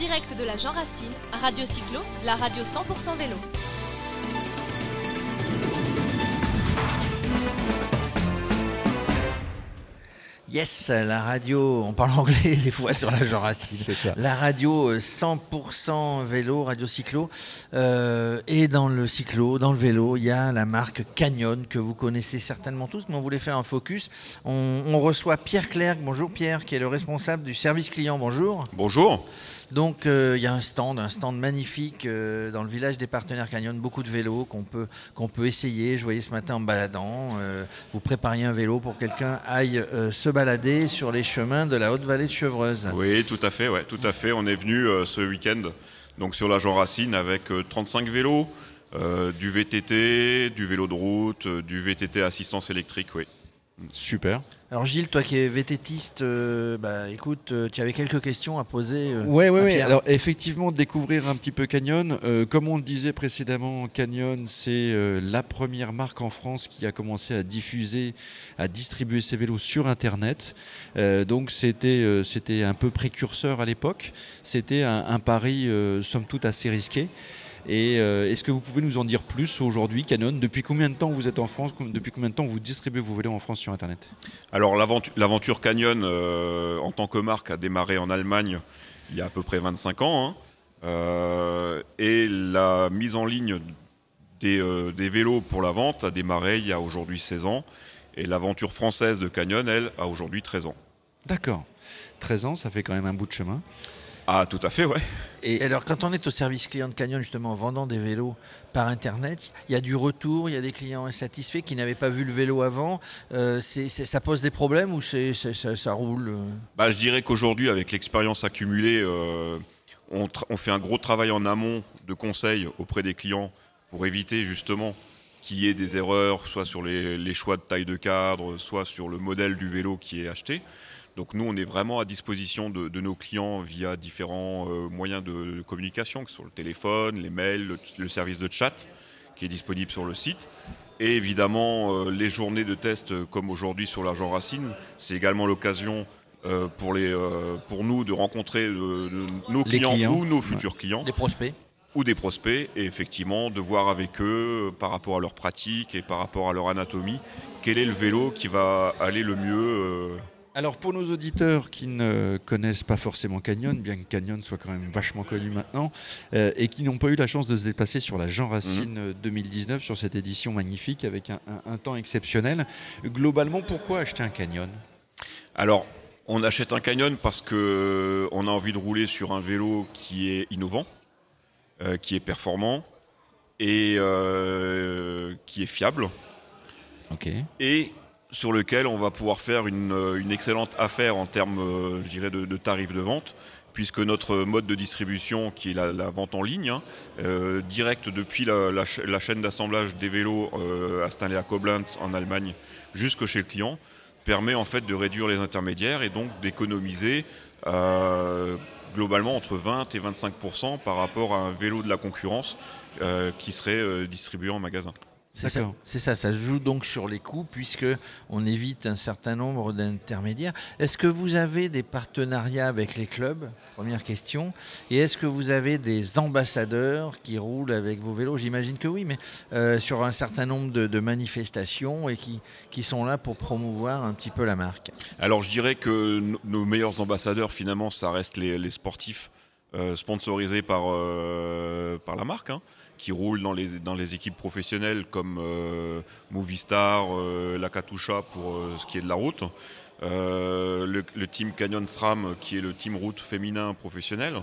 direct de la Jean Racine, Radio Cyclo, la radio 100% vélo. Yes, la radio, on parle anglais des fois sur la Jean Racine. La radio 100% euh, vélo, radio cyclo. Euh, et dans le cyclo, dans le vélo, il y a la marque Canyon que vous connaissez certainement tous, mais on voulait faire un focus. On, on reçoit Pierre Clerc. Bonjour Pierre, qui est le responsable du service client. Bonjour. Bonjour. Donc euh, il y a un stand, un stand magnifique euh, dans le village des partenaires Canyon, beaucoup de vélos qu'on peut, qu'on peut essayer. Je voyais ce matin en baladant, euh, vous prépariez un vélo pour que quelqu'un aille se balader sur les chemins de la haute vallée de Chevreuse. Oui, tout à fait, tout à fait. On est venu ce week-end donc sur la Jean Racine avec 35 vélos, du VTT, du vélo de route, du VTT assistance électrique, oui. Super. Alors Gilles, toi qui es vététiste, euh, bah, écoute, euh, tu avais quelques questions à poser. oui, oui, oui. Alors effectivement, découvrir un petit peu Canyon. Euh, comme on le disait précédemment, Canyon, c'est la première marque en France qui a commencé à diffuser, à distribuer ses vélos sur Internet. donc c'était c'était un peu précurseur à l'époque. C'était un, un, pari, somme toute, assez risqué. Et euh, est-ce que vous pouvez nous en dire plus aujourd'hui, Canon Depuis combien de temps vous êtes en France Depuis combien de temps vous distribuez vos vélos en France sur Internet Alors l'aventure Canyon euh, en tant que marque a démarré en Allemagne il y a à peu près 25 ans. Hein. Euh, et la mise en ligne des, des, vélos pour la vente a démarré il y a aujourd'hui 16 ans. Et l'aventure française de Canyon, elle, a aujourd'hui 13 ans. D'accord. 13 ans, ça fait quand même un bout de chemin. Ah, tout à fait, ouais. Et alors, quand on est au service client de Canyon, justement, en vendant des vélos par Internet, il y a du retour, il y a des clients insatisfaits qui n'avaient pas vu le vélo avant. Euh, ça pose des problèmes ou c'est, ça, roule euh bah, Je dirais qu'aujourd'hui, avec l'expérience accumulée, euh, on, fait un gros travail en amont de conseils auprès des clients pour éviter justement qu'il y ait des erreurs, soit sur les choix de taille de cadre, soit sur le modèle du vélo qui est acheté. Donc nous, on est vraiment à disposition de, nos clients via différents euh, moyens de, communication, que ce soit le téléphone, les mails, le, service de chat qui est disponible sur le site. Et évidemment, euh, les journées de test euh, comme aujourd'hui sur l'agent Racine, c'est également l'occasion pour, pour nous de rencontrer nos clients, ou nos futurs clients. Des prospects ou des prospects et effectivement de voir avec eux par rapport à leur pratique et par rapport à leur anatomie quel est le vélo qui va aller le mieux alors pour nos auditeurs qui ne connaissent pas forcément Canyon, bien que Canyon soit quand même vachement connu maintenant, euh, et qui n'ont pas eu la chance de se déplacer sur la Jean Racine 2019, mhm. sur cette édition magnifique avec un, temps exceptionnel, globalement pourquoi acheter un Canyon? Alors on achète un Canyon parce qu'on euh, a envie de rouler sur un vélo qui est innovant, euh, qui est performant et qui est fiable. Ok. Et sur lequel on va pouvoir faire une, euh, excellente affaire en termes, euh, je dirais, de, tarifs de vente, puisque notre mode de distribution, qui est la, vente en ligne, hein, euh, direct depuis la, chaîne d'assemblage des vélos installée à Koblenz en Allemagne jusqu'au chez le client, permet en fait de réduire les intermédiaires et donc d'économiser globalement entre 20 et 25% par rapport à un vélo de la concurrence qui serait distribué en magasin. C'est ça, ça, ça joue donc sur les coûts puisque on évite un certain nombre d'intermédiaires. Est-ce que vous avez des partenariats avec les clubs? Première question. Et est-ce que vous avez des ambassadeurs qui roulent avec vos vélos? J'imagine que oui, mais euh, sur un certain nombre de, manifestations et qui, qui sont là pour promouvoir un petit peu la marque. Alors je dirais que nos meilleurs ambassadeurs finalement, ça reste les, sportifs euh, sponsorisés par, euh, par la marque. Hein qui roulent dans les, équipes professionnelles comme euh, Movistar, euh, la Katusha pour euh, ce qui est de la route. Le, team Canyon SRAM qui est le team route féminin professionnel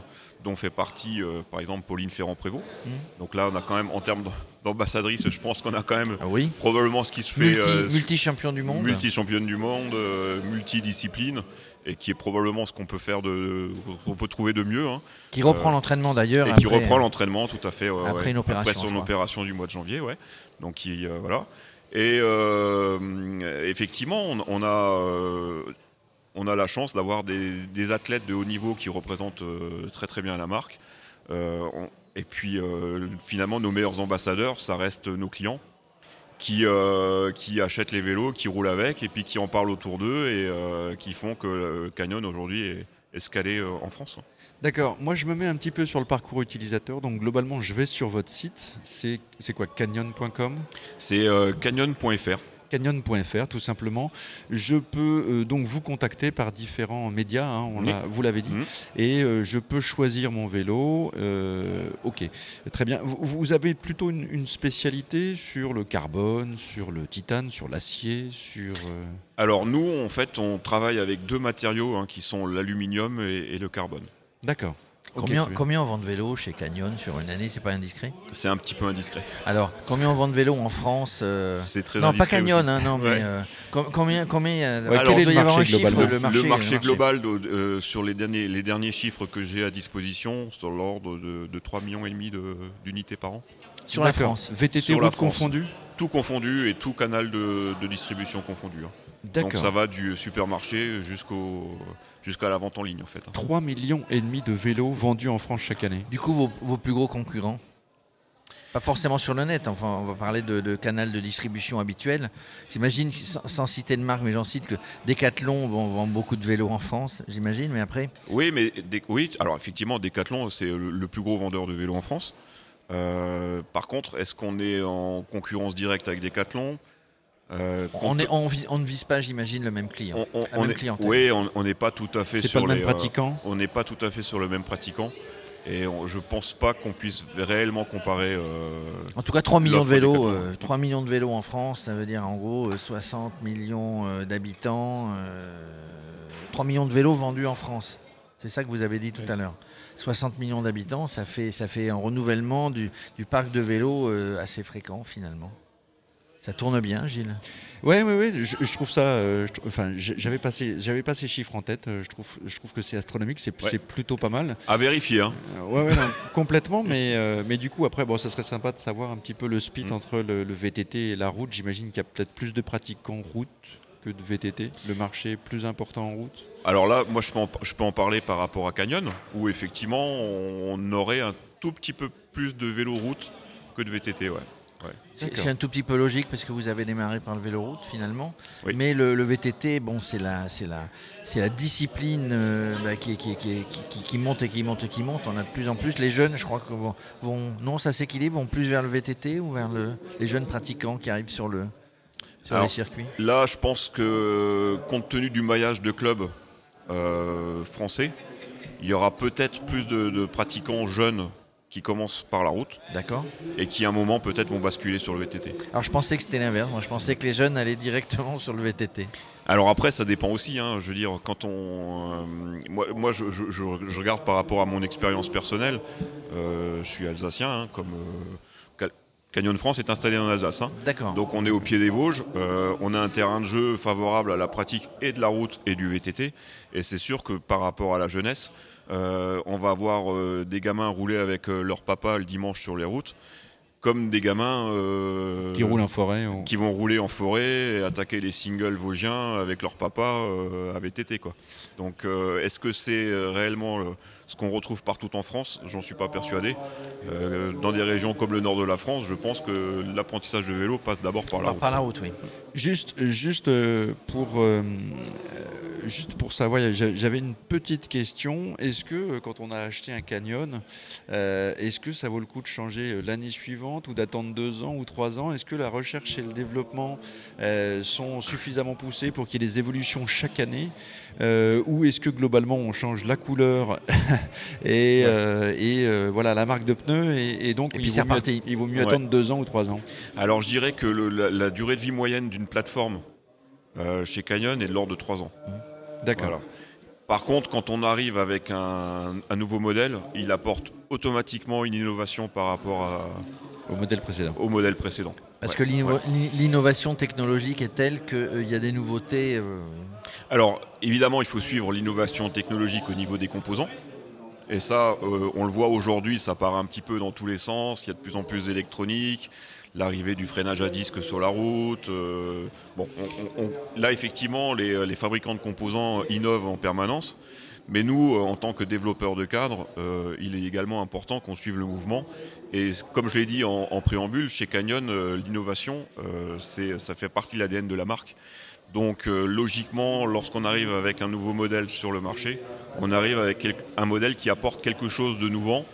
dont fait partie par exemple Pauline Ferrand-Prévôt. Mmh. Donc là on a quand même en termes d'ambassadrice je pense qu'on a quand même ah oui. probablement ce qui se fait... Multi-champion du monde. Multi-championne du monde, multidiscipline et qui est probablement ce qu'on peut faire de, peut trouver de mieux. Hein. Qui reprend euh, l'entraînement d'ailleurs. Et qui reprend l'entraînement tout à fait. après une opération. Après son opération du mois de janvier, ouais. Donc euh, voilà. Et euh, effectivement, on, a on a la chance d'avoir des, athlètes de haut niveau qui représentent très très bien la marque. et puis finalement, nos meilleurs ambassadeurs, ça reste nos clients qui, euh, qui achètent les vélos, qui roulent avec et puis qui en parlent autour d'eux et euh, qui font que Canyon aujourd'hui est, escaler euh, en France. D'accord. Moi, je me mets un petit peu sur le parcours utilisateur. Donc, globalement, je vais sur votre site. C'est c'est quoi Canyon.com C'est euh, canyon.fr. Canyon.fr, tout simplement. Je peux euh, donc vous contacter par différents médias, hein, on Oui. l'a- vous l'avez dit, Mhm. et euh, je peux choisir mon vélo. euh, ok, très bien. Vous, vous avez plutôt une, une spécialité sur le carbone, sur le titane, sur l'acier, sur. Alors nous, en fait, on travaille avec deux matériaux hein, qui sont l'aluminium et, et le carbone. D'accord. Combien, on vend de vélos chez Canyon sur une année? C'est pas indiscret? C'est un petit peu indiscret. Alors, combien on vend de vélos en France euh, C'est très Non, pas Canyon, aussi. hein, non, mais Ouais. euh, com- combien, combien euh, Ouais, alors, quel est il doit le y avoir marché un chiffre, le marché, le marché le global de- euh, sur les derniers, les derniers chiffres que j'ai à disposition, sur l'ordre de, de 3 millions et demi de- d'unités par an. sur la. France. VTT Sur la route France. confondu? Tout confondu et tout canal de, de distribution confondu. hein. Donc ça va du supermarché jusqu'au jusqu'à la vente en ligne en fait. hein. 3 millions et demi de vélos vendus en France chaque année. Du coup, vos, vos plus gros concurrents? Pas forcément sur le net, enfin, on va parler de, de canal de distribution habituel. J'imagine, sans, sans citer de marque, mais j'en cite que Decathlon vend, vend beaucoup de vélos en France, j'imagine, mais après? Oui, mais oui, alors effectivement, Decathlon, c'est le, le plus gros vendeur de vélos en France. Euh, par contre, est-ce qu'on est en concurrence directe avec Decathlon? Euh, on, compte- est, on, vise- on ne vise pas, j'imagine, le même client. on, on- la on même est- clientèle. Oui, on n'est pas tout à fait C'est sur pas le même les, euh, pratiquant? on n'est pas tout à fait sur le même pratiquant. Et on- je pense pas qu'on puisse réellement comparer. euh, En tout cas, 3 millions de vélos, Decathlon. euh, 3 millions de vélos en France, ça veut dire en gros euh, 60 millions euh, d'habitants, euh, 3 millions de vélos vendus en France. C'est ça que vous avez dit tout à l'heure. 60 millions d'habitants, ça fait, ça fait un renouvellement du, du parc de vélos euh, assez fréquent finalement. Ça tourne bien, Gilles? Ouais, ouais, ouais. Je, je trouve ça. euh, je enfin, j'avais pas ces, j'avais pas ces chiffres en tête. euh, Je trouve, je trouve que c'est astronomique. C'est, Ouais. plutôt pas mal. à vérifier. hein. Euh, ouais, ouais, non, complètement. Mais, euh, mais du coup, après, bon, ça serait sympa de savoir un petit peu le split Mm. entre le, le VTT et la route. J'imagine qu'il y a peut-être plus de pratiquants route que de VTT. Le marché est plus important en route? Alors là, moi, je peux, en, je peux en parler par rapport à Canyon, où effectivement, on aurait un tout petit peu plus de vélo route que de VTT. Ouais. C'est un tout petit peu logique parce que vous avez démarré par le véloroute finalement. Oui. Mais le, le VTT, bon, c'est la, discipline euh, bah, qui, qui, qui, qui- qui monte et qui monte et qui monte. On a de plus en plus. Les jeunes, je crois que vont, vont- non, ça s'équilibre, vont plus vers le VTT ou vers le, les jeunes pratiquants qui arrivent sur, le, sur Alors, les circuits? Là, je pense que compte tenu du maillage de clubs euh, français, il y aura peut-être plus de, de pratiquants jeunes qui commencent par la route D'accord et qui à un moment peut-être vont basculer sur le VTT. Alors je pensais que c'était l'inverse. Moi, je pensais que les jeunes allaient directement sur le VTT. Alors après, ça dépend aussi. hein. Je veux dire, quand on, euh, moi, moi, je, je- je- je regarde par rapport à mon expérience personnelle. Euh, je suis alsacien, hein, comme euh, Ca- Canyon France est installé en Alsace. hein. D'accord. Donc on est au pied des Vosges, euh, on a un terrain de jeu favorable à la pratique et de la route et du VTT. Et c'est sûr que par rapport à la jeunesse, on va avoir euh, des gamins rouler avec euh, leur papa le dimanche sur les routes, comme des gamins euh, Qui roule en forêt. ou- qui vont rouler en forêt et attaquer les singles vosgiens avec leur papa euh, à VTT. Quoi. Donc euh, est-ce que c'est euh, réellement euh, ce qu'on retrouve partout en France? J'en suis pas persuadé. Euh, dans des régions comme le nord de la France, je pense que l'apprentissage de vélo passe d'abord par la route. par la route, oui. Juste, juste euh, pour, euh, euh, juste pour savoir, j'a- j'avais une petite question. Est-ce que euh, quand on a acheté un canyon, euh, est-ce que ça vaut le coup de changer euh, l'année suivante ou d'attendre deux ans ou trois ans Est-ce que la recherche et le développement euh, sont suffisamment poussés pour qu'il y ait des évolutions chaque année Euh, Ou est-ce que globalement on change la couleur et, euh, et, voilà la marque de pneus et, et donc Et il, vaut mieux, il vaut mieux Ouais. attendre deux ans ou trois ans Alors je dirais que le- la, la durée de vie moyenne d'une plateforme chez Canyon est de l'ordre de 3 ans. D'accord. Voilà. Par contre, quand on arrive avec un, un nouveau modèle, il apporte automatiquement une innovation par rapport à- Au modèle précédent. au modèle précédent. Parce Ouais, que ouais. l'innovation technologique est telle qu'il y a des nouveautés. euh, Alors, évidemment, il faut suivre l'innovation technologique au niveau des composants. Et ça, euh, on le voit aujourd'hui, ça part un petit peu dans tous les sens. Il y a de plus en plus d'électronique, l'arrivée du freinage à disque sur la route. euh, bon, on- on- on- là, effectivement, les, les fabricants de composants innovent en permanence. Mais nous, euh, en tant que développeurs de cadres, euh, il est également important qu'on suive le mouvement Et comme je l'ai dit en, préambule, chez Canyon, euh, l'innovation, euh, ça fait partie de l'ADN de la marque. Donc euh, logiquement, lorsqu'on arrive avec un nouveau modèle sur le marché, on arrive avec un modèle qui apporte quelque chose de nouveau,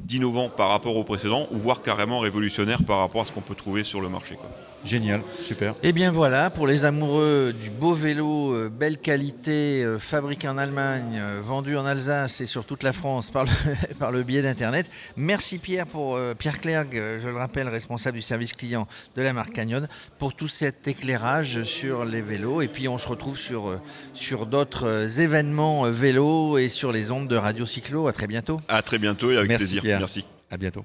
d'innovant par rapport au précédent, ou voire carrément révolutionnaire par rapport à ce qu'on peut trouver sur le marché. Génial, super. Et eh bien voilà, pour les amoureux du beau vélo, euh, belle qualité, euh, fabriqué en Allemagne, euh, vendu en Alsace et sur toute la France par le, par le biais d'Internet. Merci Pierre pour Pierre Clerc, je le rappelle, responsable du service client de la marque Canyon, pour tout cet éclairage sur les vélos. Et puis on se retrouve sur, sur d'autres événements vélos et sur les ondes de Radio Cyclo. À très bientôt. À très bientôt et avec plaisir. Merci. À bientôt.